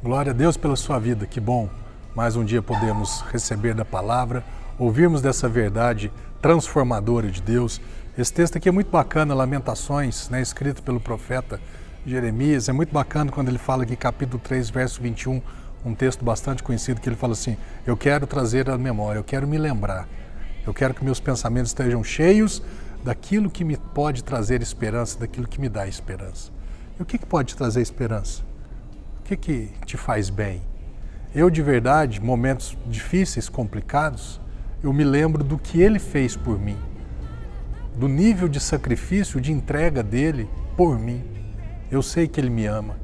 Glória a Deus pela sua vida, que bom. Mais um dia podemos receber da palavra, ouvirmos dessa verdade transformadora de Deus. Esse texto aqui é muito bacana, Lamentações, né, escrito pelo profeta Jeremias. É muito bacana quando ele fala aqui, capítulo 3, verso 21, um texto bastante conhecido, que ele fala assim: Eu quero trazer a memória, eu quero me lembrar, eu quero que meus pensamentos estejam cheios daquilo que me pode trazer esperança, daquilo que me dá esperança. E o que, que pode trazer esperança? Que, que te faz bem? Eu, de verdade, momentos difíceis, complicados, eu me lembro do que ele fez por mim, do nível de sacrifício, de entrega dele por mim. Eu sei que ele me ama,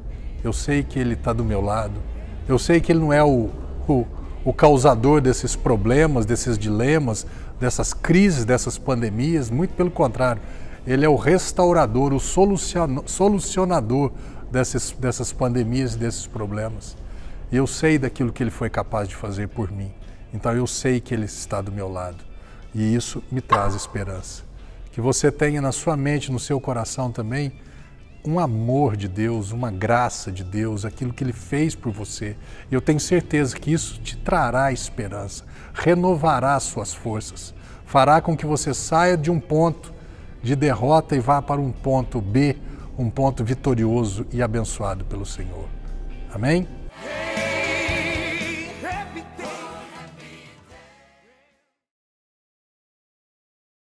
eu sei que ele está do meu lado, eu sei que ele não é o, o, o causador desses problemas, desses dilemas, dessas crises, dessas pandemias, muito pelo contrário, ele é o restaurador, o solucionador dessas, dessas pandemias e desses problemas. E eu sei daquilo que ele foi capaz de fazer por mim. Então eu sei que ele está do meu lado. E isso me traz esperança. Que você tenha na sua mente, no seu coração também, um amor de Deus, uma graça de Deus, aquilo que Ele fez por você. E eu tenho certeza que isso te trará esperança, renovará suas forças, fará com que você saia de um ponto de derrota e vá para um ponto B, um ponto vitorioso e abençoado pelo Senhor. Amém?